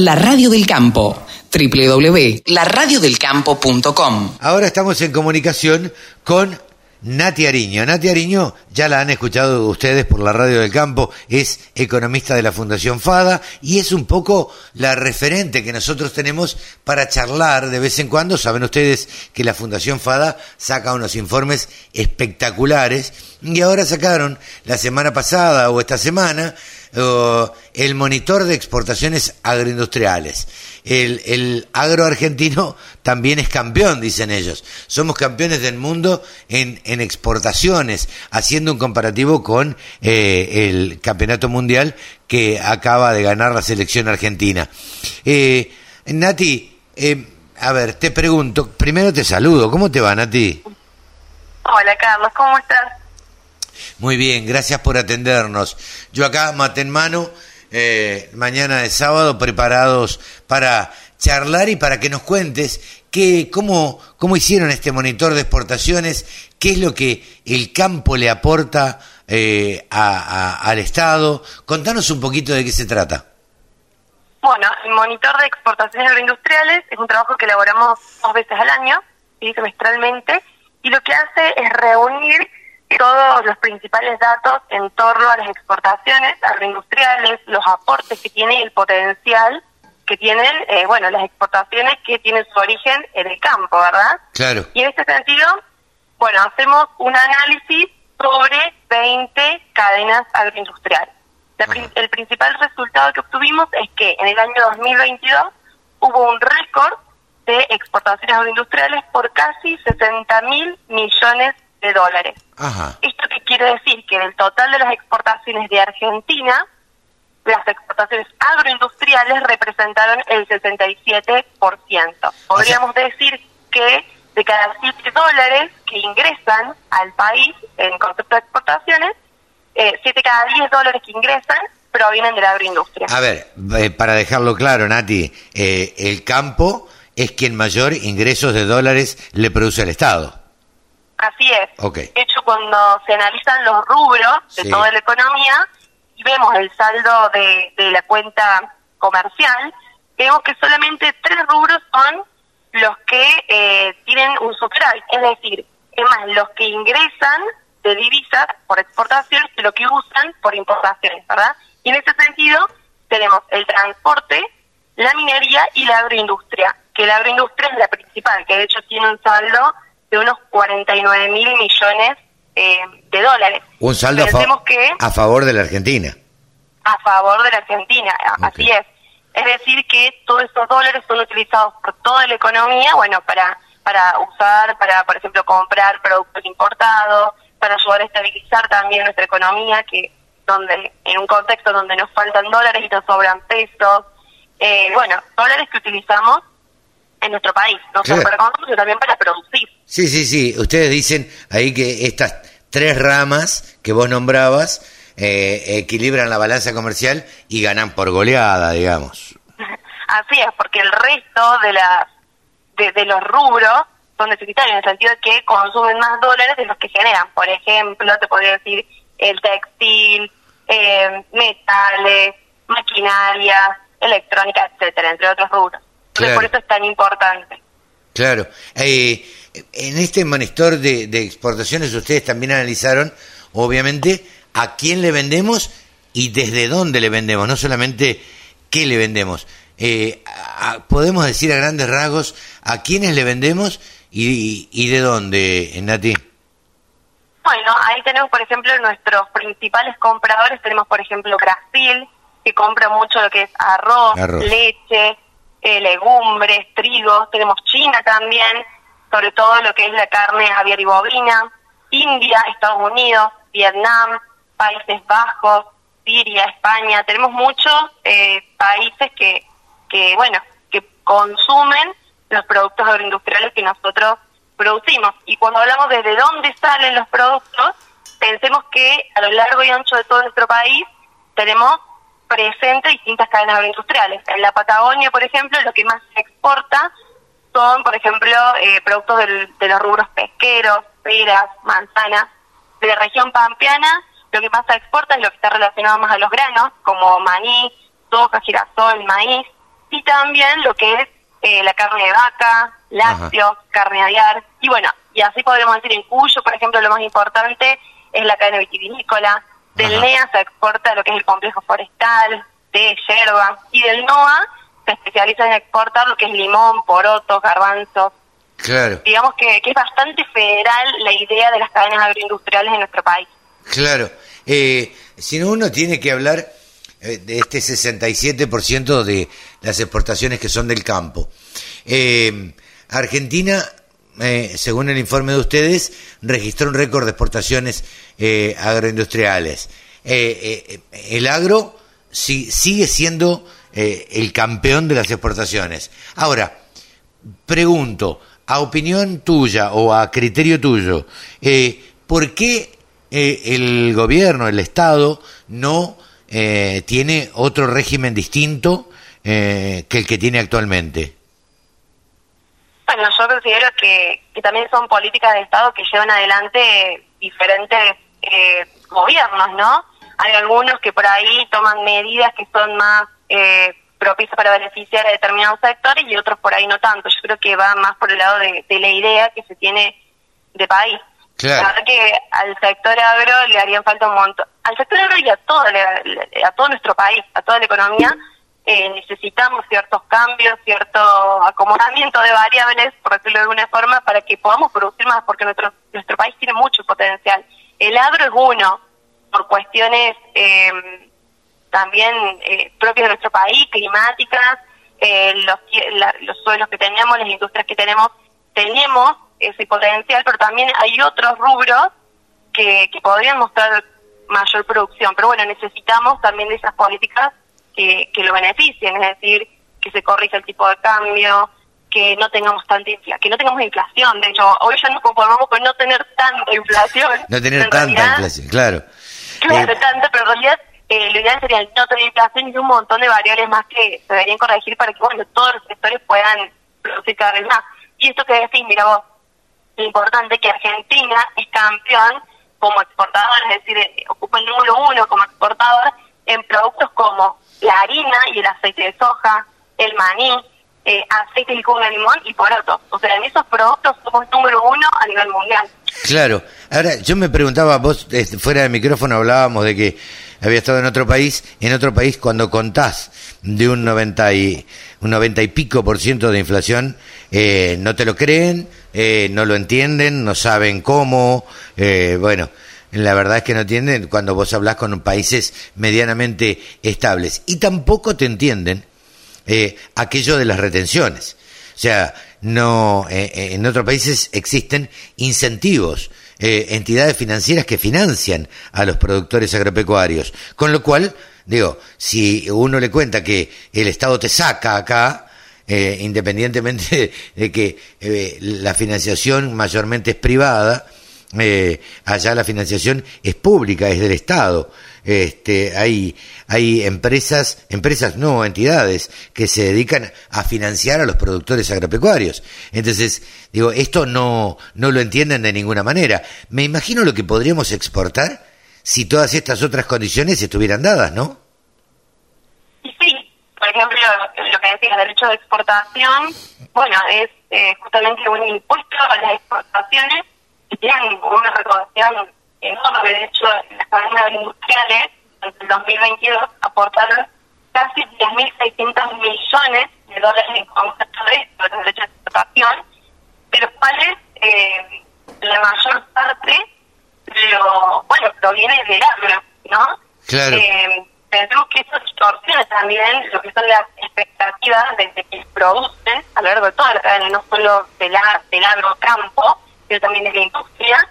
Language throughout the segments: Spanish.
La Radio del Campo www.laradiodelcampo.com Ahora estamos en comunicación con Nati Ariño. Nati Ariño, ya la han escuchado ustedes por la radio del campo, es economista de la Fundación FADA y es un poco la referente que nosotros tenemos para charlar de vez en cuando. Saben ustedes que la Fundación FADA saca unos informes espectaculares y ahora sacaron la semana pasada o esta semana el monitor de exportaciones agroindustriales. El, el, agro argentino también es campeón, dicen ellos. Somos campeones del mundo en, en exportaciones, haciendo un comparativo con eh, el campeonato mundial que acaba de ganar la selección argentina. Eh, Nati, eh, a ver, te pregunto, primero te saludo, ¿cómo te va, Nati? Hola, Carlos, ¿cómo estás? Muy bien, gracias por atendernos. Yo acá, mate en mano, eh, mañana de sábado, preparados para charlar y para que nos cuentes qué, cómo, cómo hicieron este monitor de exportaciones, qué es lo que el campo le aporta eh, al Estado. Contanos un poquito de qué se trata. Bueno, el monitor de exportaciones agroindustriales es un trabajo que elaboramos dos veces al año, y semestralmente, y lo que hace es reunir todos los principales datos en torno a las exportaciones agroindustriales, los aportes que tiene y el potencial que tienen, eh, bueno, las exportaciones que tienen su origen en el campo, ¿verdad? Claro. Y en este sentido, bueno, hacemos un análisis sobre 20 cadenas agroindustriales. el principal resultado que obtuvimos es que en el año 2022 hubo un récord de exportaciones agroindustriales por casi 60 mil millones de dólares. ¿Esto qué quiere decir? Que del total de las exportaciones de Argentina, las exportaciones agroindustriales representaron el 67%. Podríamos decir que de cada 7 dólares que ingresan al país en concepto de exportaciones, eh, 7 cada 10 dólares que ingresan provienen de la agroindustria. A ver, eh, para dejarlo claro, Nati, eh, el campo es quien mayor ingresos de dólares le produce al Estado. Así es. De hecho, cuando se analizan los rubros de toda la economía y vemos el saldo de, la cuenta comercial, vemos que solamente tres rubros son los que eh, tienen un superávit, es decir, es más, los que ingresan de divisas por exportación que lo que usan por importaciones, ¿verdad? Y en ese sentido tenemos el transporte, la minería y la agroindustria, que la agroindustria es la principal, que de hecho tiene un saldo de unos 49 mil millones eh, de dólares. Un saldo a, favor de la Argentina. A favor de la Argentina, así es. Es decir, que todos esos dólares son utilizados por toda la economía, bueno, para, para usar, para, por ejemplo, comprar productos importados, para ayudar a estabilizar también nuestra economía, que donde en un contexto donde nos faltan dólares y nos sobran pesos, eh, bueno, dólares que utilizamos en nuestro país, no solo para consumir, sino también para producir. Sí, sí, sí. Ustedes dicen ahí que estas tres ramas que vos nombrabas eh, equilibran la balanza comercial y ganan por goleada, digamos. Así es, porque el resto de, las de, los rubros son deficitarios en el sentido de que consumen más dólares de los que generan. Por ejemplo, te podría decir el textil, eh, metales, maquinaria, electrónica, etcétera, entre otros rubros por eso es tan importante. Claro. Eh, en este monitor de, exportaciones ustedes también analizaron, obviamente, a quién le vendemos y desde dónde le vendemos, no solamente qué le vendemos. Eh, podemos decir a grandes rasgos a quiénes le vendemos y, y de dónde, Nati. Bueno, ahí tenemos, por ejemplo, nuestros principales compradores. Tenemos, por ejemplo, Brasil, que compra mucho lo que es arroz. leche, eh, legumbres, trigo, tenemos China también, sobre todo lo que es la carne aviar y bovina, India, Estados Unidos, Vietnam, Países Bajos, Siria, España, tenemos muchos eh, países que, que, bueno, que consumen los productos agroindustriales que nosotros producimos. Y cuando hablamos desde dónde salen los productos, pensemos que a lo largo y ancho de todo nuestro país tenemos presente distintas cadenas agroindustriales. En la Patagonia, por ejemplo, lo que más se exporta son, por ejemplo, eh, productos de los rubros pesqueros, peras, manzanas. De la región pampeana, lo que más se exporta es lo que está relacionado más a los granos, como maní, soja, girasol, maíz. y también lo que es eh, la carne de vaca, lácteos, carne aviar, y bueno, y así podemos decir en Cuyo, por ejemplo, lo más importante es la cadena vitivinícola, del NEA se exporta lo que es el complejo forestal, de yerba, y del NOA se especializa en exportar lo que es limón, porotos, garbanzos. Claro. Digamos que, que es bastante federal la idea de las cadenas agroindustriales en nuestro país. Claro. Eh, si no, uno tiene que hablar eh, de este 67% de las exportaciones que son del campo. Eh, Argentina, eh, según el informe de ustedes, registró un récord de exportaciones agroindustriales. el agro sigue siendo el campeón de las exportaciones. Ahora, pregunto, a opinión tuya o a criterio tuyo, ¿por qué el gobierno, el Estado, no eh, tiene otro régimen distinto eh, que el que tiene actualmente? Bueno, yo considero que, también son políticas de Estado que llevan adelante diferentes eh, gobiernos, ¿no? Hay algunos que por ahí toman medidas que son más eh, propicias para beneficiar a determinados sectores y otros por ahí no tanto. Yo creo que va más por el lado de la idea que se tiene de país. La verdad que al sector agro le harían falta un montón. Al sector agro y a todo, a todo nuestro país, a toda la economía, eh, necesitamos ciertos cambios, cierto acomodamiento de variables, por decirlo de alguna forma, para que podamos producir más, porque nuestro, nuestro país tiene mucho potencial. El agro es uno, por cuestiones eh, también eh, propias de nuestro país, climáticas, los, los suelos que tenemos, las industrias que tenemos, tenemos ese potencial, pero también hay otros rubros que, que podrían mostrar mayor producción. Pero bueno, necesitamos también de esas políticas que, que lo beneficien, es decir, que se corrija el tipo de cambio, que no tengamos tanta inflación, que no tengamos inflación. De hecho, hoy ya nos conformamos con no tener tanta inflación. No tener tanta inflación, claro. Claro, eh, tanta, pero en realidad eh, lo ideal sería no tener inflación y un montón de variables más que se deberían corregir para que bueno todos los sectores puedan producir cada vez más. Y esto que decís, mira vos, importante que Argentina es campeón como exportador, es decir, eh, ocupa el número uno como exportador en productos como la harina y el aceite de soja, el maní, eh, aceite de jugo de limón y porotos. O sea, en esos productos somos número uno a nivel mundial. Claro. Ahora, yo me preguntaba, vos este, fuera del micrófono hablábamos de que había estado en otro país, en otro país cuando contás de un 90 y, un 90 y pico por ciento de inflación, eh, no te lo creen, eh, no lo entienden, no saben cómo, eh, bueno, la verdad es que no entienden cuando vos hablas con países medianamente estables y tampoco te entienden aquello de las retenciones. O sea, no, en otros países existen incentivos, entidades financieras que financian a los productores agropecuarios, con lo cual Digo, si uno le cuenta que el Estado te saca acá, eh, independientemente de que eh, la financiación mayormente es privada, eh, allá la financiación es pública, es del Estado. Este, hay, hay empresas, empresas no, entidades que se dedican a financiar a los productores agropecuarios. Entonces, digo, esto no, no lo entienden de ninguna manera. Me imagino lo que podríamos exportar si todas estas otras condiciones estuvieran dadas, ¿no? Sí, por ejemplo, lo que decía, derecho de exportación, bueno, es eh, justamente un impuesto a las exportaciones tienen una recaudación enorme. De hecho, las cadenas industriales, en el 2022, aportaron casi 10.600 millones de dólares en concepto de esto, de derecho de exportación, de los cuales eh, la mayor parte pero bueno, proviene del agro, ¿no? Claro. Eh, pensemos que eso distorsiona también lo que son las expectativas de, que producen a lo largo de toda la cadena, no solo del, del agrocampo, sino también de la industria,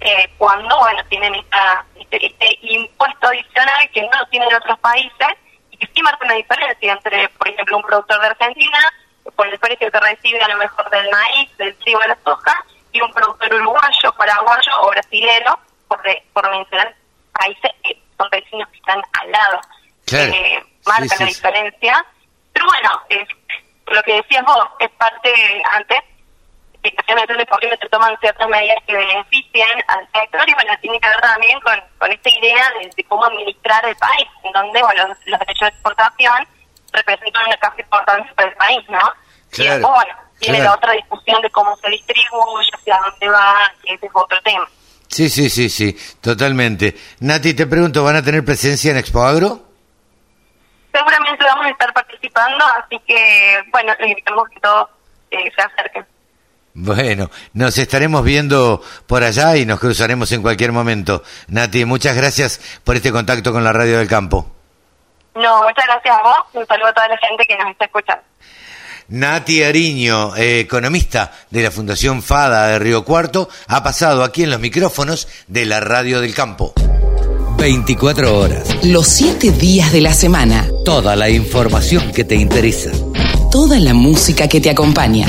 eh, cuando, bueno, tienen esta, este, este, impuesto adicional que no tienen otros países y que sí marca una diferencia entre, por ejemplo, un productor de Argentina, por el precio que recibe a lo mejor del maíz, del trigo, de la soja, un productor uruguayo, paraguayo o brasilero, por, por mencionar países que son vecinos que están al lado. Eh, marca la diferencia. Pero bueno, lo que decías vos, es parte antes de por qué se toman ciertas medidas que beneficien al sector y bueno, tiene que ver también con, con esta idea de, cómo administrar el país, en donde bueno, los, derechos de exportación representan una casi importancia para el país, ¿no? y después, bueno, tiene la otra discusión de cómo se distribuye, hacia dónde va, que ese es otro tema. Sí, sí, sí, sí, totalmente. Nati, te pregunto, ¿van a tener presencia en Expo Agro? Seguramente vamos a estar participando, así que, bueno, invitamos que todos eh, se acerquen. Bueno, nos estaremos viendo por allá y nos cruzaremos en cualquier momento. Nati, muchas gracias por este contacto con la Radio del Campo. No, muchas gracias a vos. Un saludo a toda la gente que nos está escuchando. Nati Ariño, eh, economista de la Fundación FADA de Río Cuarto, ha pasado aquí en los micrófonos de la Radio del Campo. 24 horas. Los 7 días de la semana. Toda la información que te interesa. Toda la música que te acompaña.